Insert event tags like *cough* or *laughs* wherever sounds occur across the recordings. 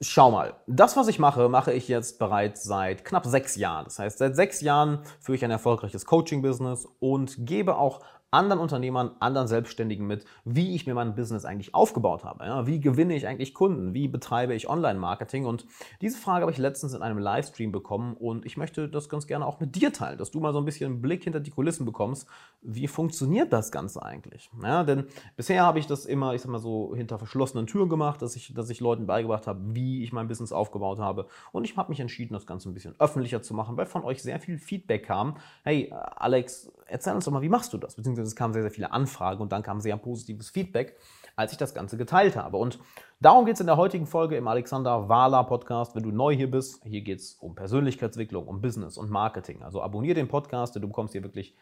Schau mal, das, was ich mache, mache ich jetzt bereits seit knapp sechs Jahren. Das heißt, seit sechs Jahren führe ich ein erfolgreiches Coaching-Business und gebe auch anderen Unternehmern, anderen Selbstständigen mit, wie ich mir mein Business eigentlich aufgebaut habe. Ja, wie gewinne ich eigentlich Kunden? Wie betreibe ich Online-Marketing? Und diese Frage habe ich letztens in einem Livestream bekommen und ich möchte das ganz gerne auch mit dir teilen, dass du mal so ein bisschen einen Blick hinter die Kulissen bekommst. Wie funktioniert das Ganze eigentlich? Ja, denn bisher habe ich das immer, ich sag mal so, hinter verschlossenen Türen gemacht, dass ich, dass ich Leuten beigebracht habe, wie ich mein Business aufgebaut habe. Und ich habe mich entschieden, das Ganze ein bisschen öffentlicher zu machen, weil von euch sehr viel Feedback kam. Hey, Alex, erzähl uns doch mal, wie machst du das? Beziehungsweise beziehungsweise es kamen sehr, sehr viele Anfragen und dann kam sehr positives Feedback, als ich das Ganze geteilt habe. Und darum geht es in der heutigen Folge im Alexander Wahler Podcast. Wenn du neu hier bist, hier geht es um Persönlichkeitsentwicklung, um Business und Marketing. Also abonniere den Podcast, denn du bekommst hier wirklich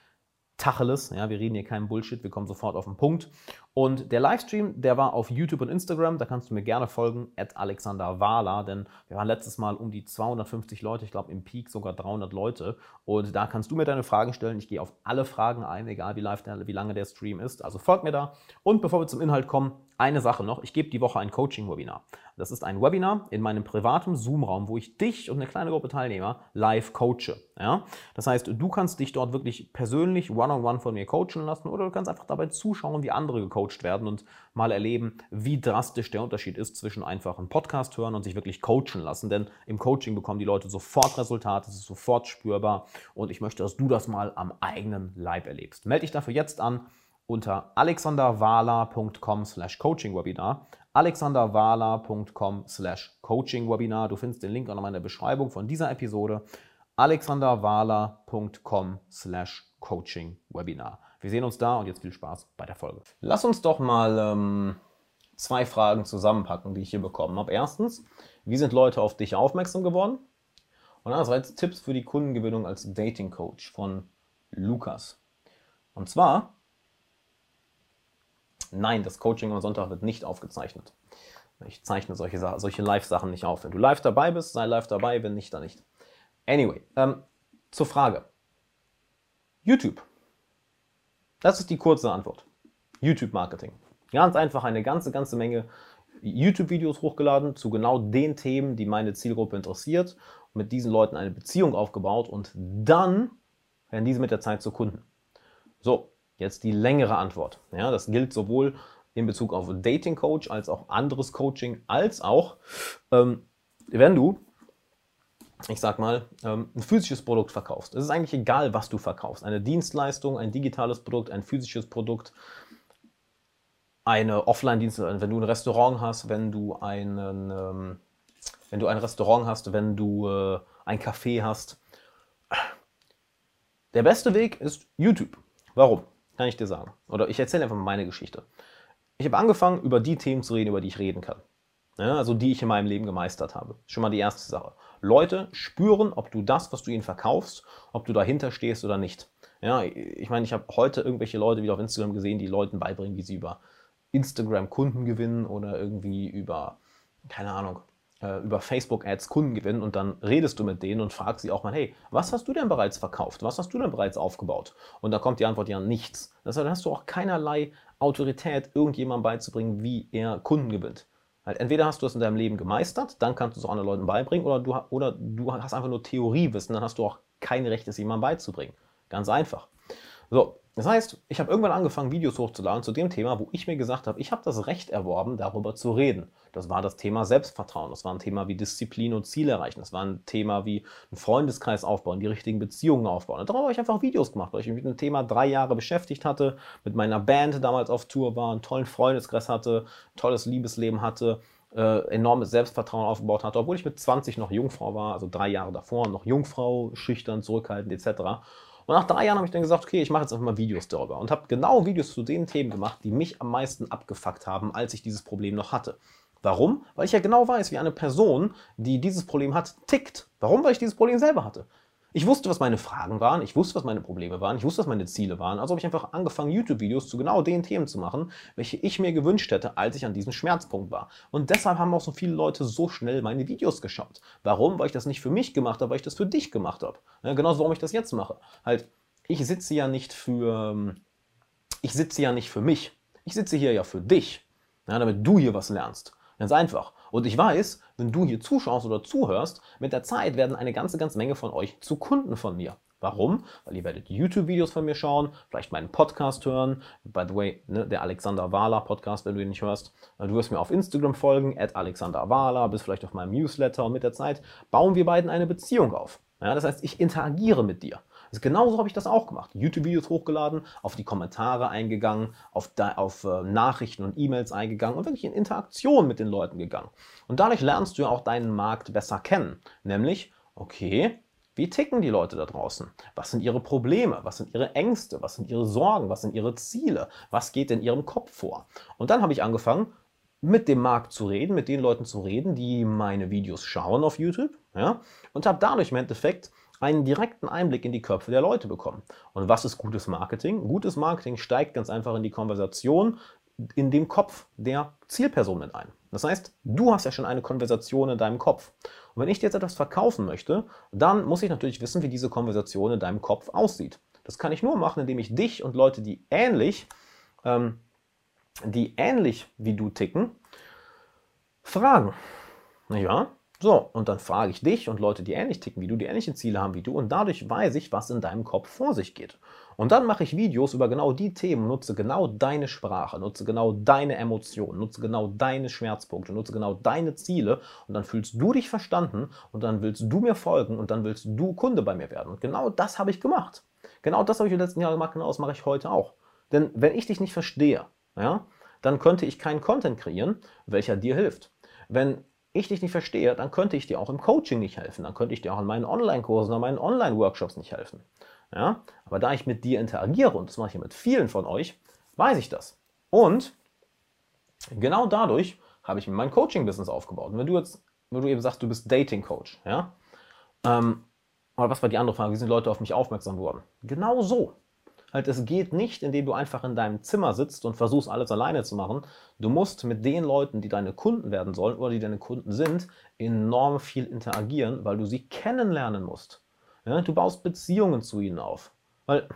Tacheles. Ja, wir reden hier keinen Bullshit, wir kommen sofort auf den Punkt. Und der Livestream, der war auf YouTube und Instagram, da kannst du mir gerne folgen, at Alexander Wahler, denn wir waren letztes Mal um die 250 Leute, ich glaube im Peak sogar 300 Leute. Und da kannst du mir deine Fragen stellen. Ich gehe auf alle Fragen ein, egal wie, live der, wie lange der Stream ist. Also folg mir da. Und bevor wir zum Inhalt kommen, eine Sache noch. Ich gebe die Woche ein Coaching-Webinar. Das ist ein Webinar in meinem privaten Zoom-Raum, wo ich dich und eine kleine Gruppe Teilnehmer live coache. Ja? Das heißt, du kannst dich dort wirklich persönlich one-on-one -on -one von mir coachen lassen oder du kannst einfach dabei zuschauen, wie andere gecoacht werden und mal erleben, wie drastisch der Unterschied ist zwischen einfach einem Podcast hören und sich wirklich coachen lassen. Denn im Coaching bekommen die Leute sofort Resultate, es ist sofort spürbar und ich möchte, dass du das mal am eigenen Leib erlebst. Melde dich dafür jetzt an unter alexanderwala.com slash coachingwebinar. alexanderwala.com slash coachingwebinar. Du findest den Link auch nochmal in der Beschreibung von dieser Episode. alexanderwala.com slash coachingwebinar. Wir sehen uns da und jetzt viel Spaß bei der Folge. Lass uns doch mal ähm, zwei Fragen zusammenpacken, die ich hier bekommen habe. Erstens, wie sind Leute auf dich aufmerksam geworden? Und andererseits Tipps für die Kundengewinnung als Dating Coach von Lukas. Und zwar, Nein, das Coaching am Sonntag wird nicht aufgezeichnet. Ich zeichne solche, solche Live-Sachen nicht auf. Wenn du live dabei bist, sei live dabei, wenn nicht, dann nicht. Anyway, ähm, zur Frage. YouTube. Das ist die kurze Antwort. YouTube-Marketing. Ganz einfach eine ganze, ganze Menge YouTube-Videos hochgeladen zu genau den Themen, die meine Zielgruppe interessiert. Mit diesen Leuten eine Beziehung aufgebaut und dann werden diese mit der Zeit zu Kunden. So, Jetzt die längere Antwort. Ja, das gilt sowohl in Bezug auf Dating Coach als auch anderes Coaching, als auch, ähm, wenn du, ich sag mal, ähm, ein physisches Produkt verkaufst. Es ist eigentlich egal, was du verkaufst. Eine Dienstleistung, ein digitales Produkt, ein physisches Produkt, eine Offline-Dienstleistung, wenn du ein Restaurant hast, wenn du einen, ähm, wenn du ein Restaurant hast, wenn du äh, ein Café hast. Der beste Weg ist YouTube. Warum? Kann ich dir sagen. Oder ich erzähle einfach mal meine Geschichte. Ich habe angefangen, über die Themen zu reden, über die ich reden kann. Ja, also die ich in meinem Leben gemeistert habe. Schon mal die erste Sache. Leute spüren, ob du das, was du ihnen verkaufst, ob du dahinter stehst oder nicht. Ja, ich meine, ich habe heute irgendwelche Leute wieder auf Instagram gesehen, die Leuten beibringen, wie sie über Instagram Kunden gewinnen oder irgendwie über, keine Ahnung, äh, über Facebook-Ads Kunden gewinnen und dann redest du mit denen und fragst sie auch mal, hey, was hast du denn bereits verkauft? Was hast du denn bereits aufgebaut? Und da kommt die Antwort ja nichts. Deshalb hast du auch keinerlei Autorität, irgendjemandem beizubringen, wie er Kunden gewinnt. Halt, entweder hast du es in deinem Leben gemeistert, dann kannst du es auch anderen Leuten beibringen, oder du, oder du hast einfach nur Theoriewissen, dann hast du auch kein Recht, es jemandem beizubringen. Ganz einfach. So, das heißt, ich habe irgendwann angefangen, Videos hochzuladen zu dem Thema, wo ich mir gesagt habe, ich habe das Recht erworben, darüber zu reden. Das war das Thema Selbstvertrauen, das war ein Thema wie Disziplin und Ziel erreichen, das war ein Thema wie einen Freundeskreis aufbauen, die richtigen Beziehungen aufbauen. Darüber habe ich einfach Videos gemacht, weil ich mich mit dem Thema drei Jahre beschäftigt hatte, mit meiner Band damals auf Tour war, einen tollen Freundeskreis hatte, tolles Liebesleben hatte, äh, enormes Selbstvertrauen aufgebaut hatte, obwohl ich mit 20 noch Jungfrau war, also drei Jahre davor, noch Jungfrau, schüchtern, zurückhaltend etc. Und nach drei Jahren habe ich dann gesagt, okay, ich mache jetzt einfach mal Videos darüber und habe genau Videos zu den Themen gemacht, die mich am meisten abgefuckt haben, als ich dieses Problem noch hatte. Warum? Weil ich ja genau weiß, wie eine Person, die dieses Problem hat, tickt. Warum? Weil ich dieses Problem selber hatte. Ich wusste, was meine Fragen waren, ich wusste, was meine Probleme waren, ich wusste, was meine Ziele waren. Also habe ich einfach angefangen, YouTube-Videos zu genau den Themen zu machen, welche ich mir gewünscht hätte, als ich an diesem Schmerzpunkt war. Und deshalb haben auch so viele Leute so schnell meine Videos geschaut. Warum? Weil ich das nicht für mich gemacht habe, weil ich das für dich gemacht habe. Ja, genauso, warum ich das jetzt mache. Halt, ich sitze ja nicht für, ich sitze ja nicht für mich. Ich sitze hier ja für dich, ja, damit du hier was lernst. Ganz einfach. Und ich weiß, wenn du hier zuschaust oder zuhörst, mit der Zeit werden eine ganze, ganze Menge von euch zu Kunden von mir. Warum? Weil ihr werdet YouTube-Videos von mir schauen, vielleicht meinen Podcast hören. By the way, ne, der Alexander Wahler Podcast, wenn du ihn nicht hörst. Du wirst mir auf Instagram folgen, at Alexander Wahler, bist vielleicht auf meinem Newsletter und mit der Zeit bauen wir beiden eine Beziehung auf. Ja, das heißt, ich interagiere mit dir. Also genauso habe ich das auch gemacht. YouTube-Videos hochgeladen, auf die Kommentare eingegangen, auf, auf äh, Nachrichten und E-Mails eingegangen und wirklich in Interaktion mit den Leuten gegangen. Und dadurch lernst du ja auch deinen Markt besser kennen. Nämlich, okay, wie ticken die Leute da draußen? Was sind ihre Probleme? Was sind ihre Ängste? Was sind ihre Sorgen? Was sind ihre Ziele? Was geht in ihrem Kopf vor? Und dann habe ich angefangen, mit dem Markt zu reden, mit den Leuten zu reden, die meine Videos schauen auf YouTube, ja, und habe dadurch im Endeffekt einen direkten Einblick in die Köpfe der Leute bekommen. Und was ist gutes Marketing? Gutes Marketing steigt ganz einfach in die Konversation in dem Kopf der Zielperson mit ein. Das heißt, du hast ja schon eine Konversation in deinem Kopf. Und wenn ich dir jetzt etwas verkaufen möchte, dann muss ich natürlich wissen, wie diese Konversation in deinem Kopf aussieht. Das kann ich nur machen, indem ich dich und Leute, die ähnlich, ähm, die ähnlich wie du ticken, fragen. Ja, so, und dann frage ich dich und Leute, die ähnlich ticken wie du, die ähnliche Ziele haben wie du, und dadurch weiß ich, was in deinem Kopf vor sich geht. Und dann mache ich Videos über genau die Themen, nutze genau deine Sprache, nutze genau deine Emotionen, nutze genau deine Schmerzpunkte, nutze genau deine Ziele, und dann fühlst du dich verstanden, und dann willst du mir folgen, und dann willst du Kunde bei mir werden. Und genau das habe ich gemacht. Genau das habe ich im letzten Jahr gemacht, genau das mache ich heute auch. Denn wenn ich dich nicht verstehe, ja, dann könnte ich keinen Content kreieren, welcher dir hilft. Wenn ich dich nicht verstehe, dann könnte ich dir auch im Coaching nicht helfen. Dann könnte ich dir auch in meinen Online-Kursen oder meinen Online-Workshops nicht helfen. Ja? Aber da ich mit dir interagiere, und das mache ich mit vielen von euch, weiß ich das. Und genau dadurch habe ich mir mein Coaching-Business aufgebaut. Und wenn du jetzt, wenn du eben sagst, du bist Dating-Coach, ja, ähm, oder was war die andere Frage, wie sind Leute auf mich aufmerksam worden? Genau so. Halt, es geht nicht, indem du einfach in deinem Zimmer sitzt und versuchst, alles alleine zu machen. Du musst mit den Leuten, die deine Kunden werden sollen oder die deine Kunden sind, enorm viel interagieren, weil du sie kennenlernen musst. Ja, du baust Beziehungen zu ihnen auf. Weil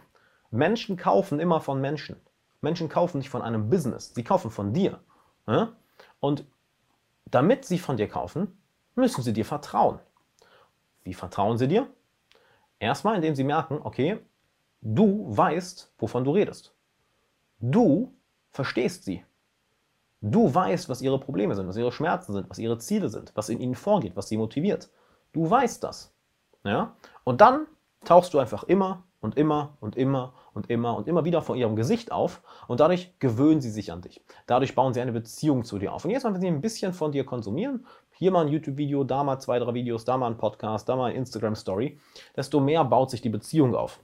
Menschen kaufen immer von Menschen. Menschen kaufen nicht von einem Business, sie kaufen von dir. Ja? Und damit sie von dir kaufen, müssen sie dir vertrauen. Wie vertrauen sie dir? Erstmal, indem sie merken, okay, Du weißt, wovon du redest. Du verstehst sie. Du weißt, was ihre Probleme sind, was ihre Schmerzen sind, was ihre Ziele sind, was in ihnen vorgeht, was sie motiviert. Du weißt das. Ja? Und dann tauchst du einfach immer und immer und immer und immer und immer wieder vor ihrem Gesicht auf und dadurch gewöhnen sie sich an dich. Dadurch bauen sie eine Beziehung zu dir auf. Und jetzt mal, wenn sie ein bisschen von dir konsumieren, hier mal ein YouTube-Video, da mal zwei, drei Videos, da mal ein Podcast, da mal eine Instagram-Story, desto mehr baut sich die Beziehung auf.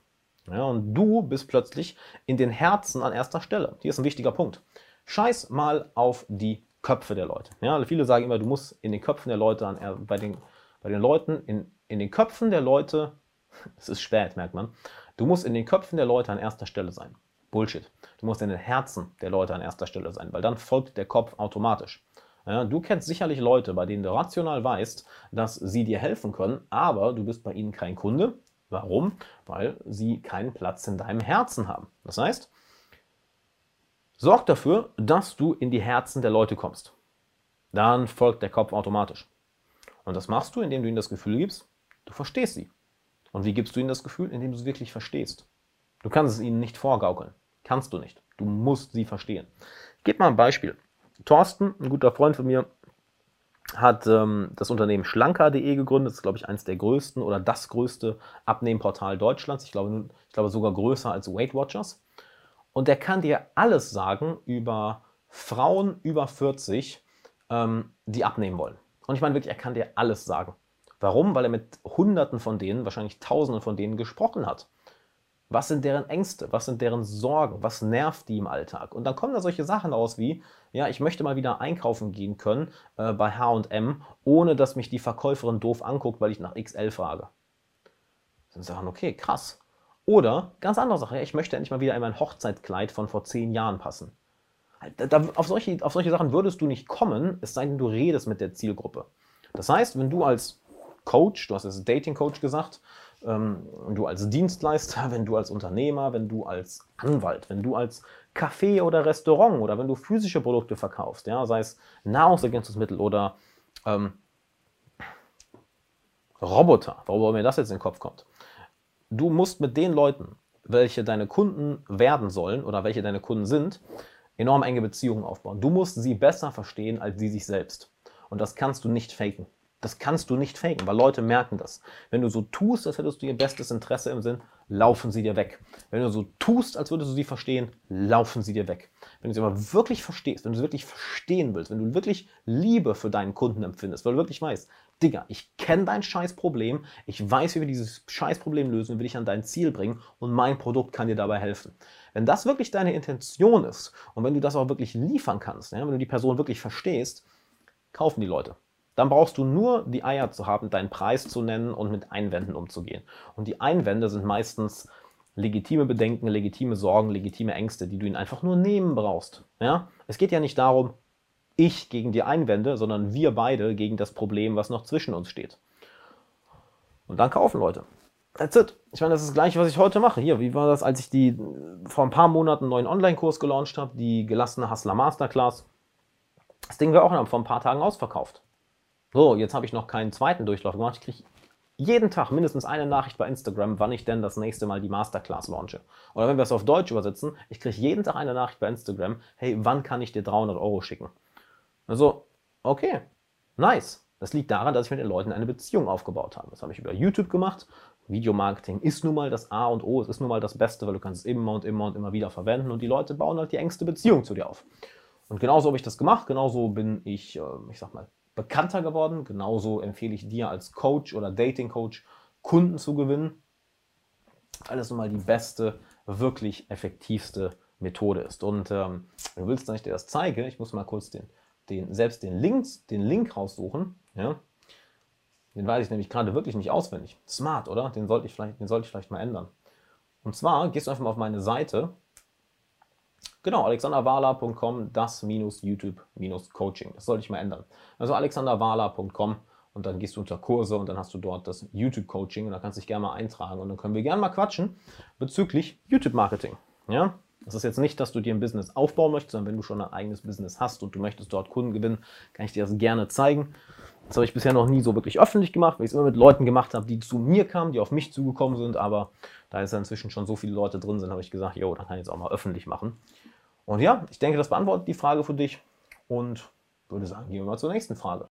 Ja, und du bist plötzlich in den Herzen an erster Stelle. Hier ist ein wichtiger Punkt. Scheiß mal auf die Köpfe der Leute. Ja, viele sagen immer, du musst in den Köpfen der Leute, an, bei, den, bei den Leuten, in, in den Köpfen der Leute, *laughs* es ist spät, merkt man, du musst in den Köpfen der Leute an erster Stelle sein. Bullshit. Du musst in den Herzen der Leute an erster Stelle sein, weil dann folgt der Kopf automatisch. Ja, du kennst sicherlich Leute, bei denen du rational weißt, dass sie dir helfen können, aber du bist bei ihnen kein Kunde, Warum? Weil sie keinen Platz in deinem Herzen haben. Das heißt, sorg dafür, dass du in die Herzen der Leute kommst. Dann folgt der Kopf automatisch. Und das machst du, indem du ihnen das Gefühl gibst, du verstehst sie. Und wie gibst du ihnen das Gefühl? Indem du sie wirklich verstehst. Du kannst es ihnen nicht vorgaukeln. Kannst du nicht. Du musst sie verstehen. Ich mal ein Beispiel. Thorsten, ein guter Freund von mir, hat ähm, das Unternehmen schlanker.de gegründet. Das ist, glaube ich, eines der größten oder das größte Abnehmportal Deutschlands. Ich glaube, ich glaube sogar größer als Weight Watchers. Und der kann dir alles sagen über Frauen über 40, ähm, die abnehmen wollen. Und ich meine wirklich, er kann dir alles sagen. Warum? Weil er mit Hunderten von denen, wahrscheinlich Tausenden von denen gesprochen hat. Was sind deren Ängste? Was sind deren Sorgen? Was nervt die im Alltag? Und dann kommen da solche Sachen aus wie, ja, ich möchte mal wieder einkaufen gehen können äh, bei HM, ohne dass mich die Verkäuferin doof anguckt, weil ich nach XL frage. Dann sagen, okay, krass. Oder ganz andere Sache, ja, ich möchte endlich mal wieder in mein Hochzeitkleid von vor zehn Jahren passen. Da, auf, solche, auf solche Sachen würdest du nicht kommen, es sei denn, du redest mit der Zielgruppe. Das heißt, wenn du als Coach, du hast es Dating Coach gesagt, ähm, du als Dienstleister, *laughs* wenn du als Unternehmer, wenn du als Anwalt, wenn du als Café oder Restaurant oder wenn du physische Produkte verkaufst, ja, sei es Nahrungsergänzungsmittel oder ähm, Roboter, warum mir das jetzt in den Kopf kommt. Du musst mit den Leuten, welche deine Kunden werden sollen oder welche deine Kunden sind, enorm enge Beziehungen aufbauen. Du musst sie besser verstehen als sie sich selbst. Und das kannst du nicht faken. Das kannst du nicht faken, weil Leute merken das. Wenn du so tust, als hättest du ihr bestes Interesse im Sinn, laufen sie dir weg. Wenn du so tust, als würdest du sie verstehen, laufen sie dir weg. Wenn du sie aber wirklich verstehst, wenn du sie wirklich verstehen willst, wenn du wirklich Liebe für deinen Kunden empfindest, weil du wirklich weißt, Digga, ich kenne dein Scheißproblem, ich weiß, wie wir dieses Scheißproblem lösen und will dich an dein Ziel bringen und mein Produkt kann dir dabei helfen. Wenn das wirklich deine Intention ist und wenn du das auch wirklich liefern kannst, ja, wenn du die Person wirklich verstehst, kaufen die Leute. Dann brauchst du nur die Eier zu haben, deinen Preis zu nennen und mit Einwänden umzugehen. Und die Einwände sind meistens legitime Bedenken, legitime Sorgen, legitime Ängste, die du ihnen einfach nur nehmen brauchst. Ja? Es geht ja nicht darum, ich gegen die Einwände, sondern wir beide gegen das Problem, was noch zwischen uns steht. Und dann kaufen Leute. That's it. Ich meine, das ist das Gleiche, was ich heute mache. Hier, wie war das, als ich die vor ein paar Monaten einen neuen Online-Kurs gelauncht habe, die gelassene Hustler Masterclass. Das Ding war auch vor ein paar Tagen ausverkauft. So, jetzt habe ich noch keinen zweiten Durchlauf gemacht. Ich kriege jeden Tag mindestens eine Nachricht bei Instagram, wann ich denn das nächste Mal die Masterclass launche. Oder wenn wir es auf Deutsch übersetzen, ich kriege jeden Tag eine Nachricht bei Instagram, hey, wann kann ich dir 300 Euro schicken? Also, okay, nice. Das liegt daran, dass ich mit den Leuten eine Beziehung aufgebaut habe. Das habe ich über YouTube gemacht. Videomarketing ist nun mal das A und O, es ist nun mal das Beste, weil du kannst es immer und immer und immer wieder verwenden und die Leute bauen halt die engste Beziehung zu dir auf. Und genauso habe ich das gemacht, genauso bin ich, ähm, ich sag mal, bekannter geworden. Genauso empfehle ich dir als Coach oder Dating Coach Kunden zu gewinnen, weil es nun mal die beste, wirklich effektivste Methode ist. Und ähm, du willst, dass ich dir das zeige, ich muss mal kurz den, den, selbst den, Links, den Link raussuchen. Ja? Den weiß ich nämlich gerade wirklich nicht auswendig. Smart, oder? Den sollte ich vielleicht, den sollte ich vielleicht mal ändern. Und zwar gehst du einfach mal auf meine Seite Genau, alexanderwala.com, das minus YouTube minus Coaching. Das sollte ich mal ändern. Also alexanderwala.com und dann gehst du unter Kurse und dann hast du dort das YouTube Coaching und da kannst du dich gerne mal eintragen und dann können wir gerne mal quatschen bezüglich YouTube Marketing. Ja? Das ist jetzt nicht, dass du dir ein Business aufbauen möchtest, sondern wenn du schon ein eigenes Business hast und du möchtest dort Kunden gewinnen, kann ich dir das gerne zeigen. Das habe ich bisher noch nie so wirklich öffentlich gemacht, weil ich es immer mit Leuten gemacht habe, die zu mir kamen, die auf mich zugekommen sind. Aber da jetzt inzwischen schon so viele Leute drin sind, habe ich gesagt, jo, dann kann ich es auch mal öffentlich machen. Und ja, ich denke, das beantwortet die Frage für dich und würde sagen, gehen wir mal zur nächsten Frage.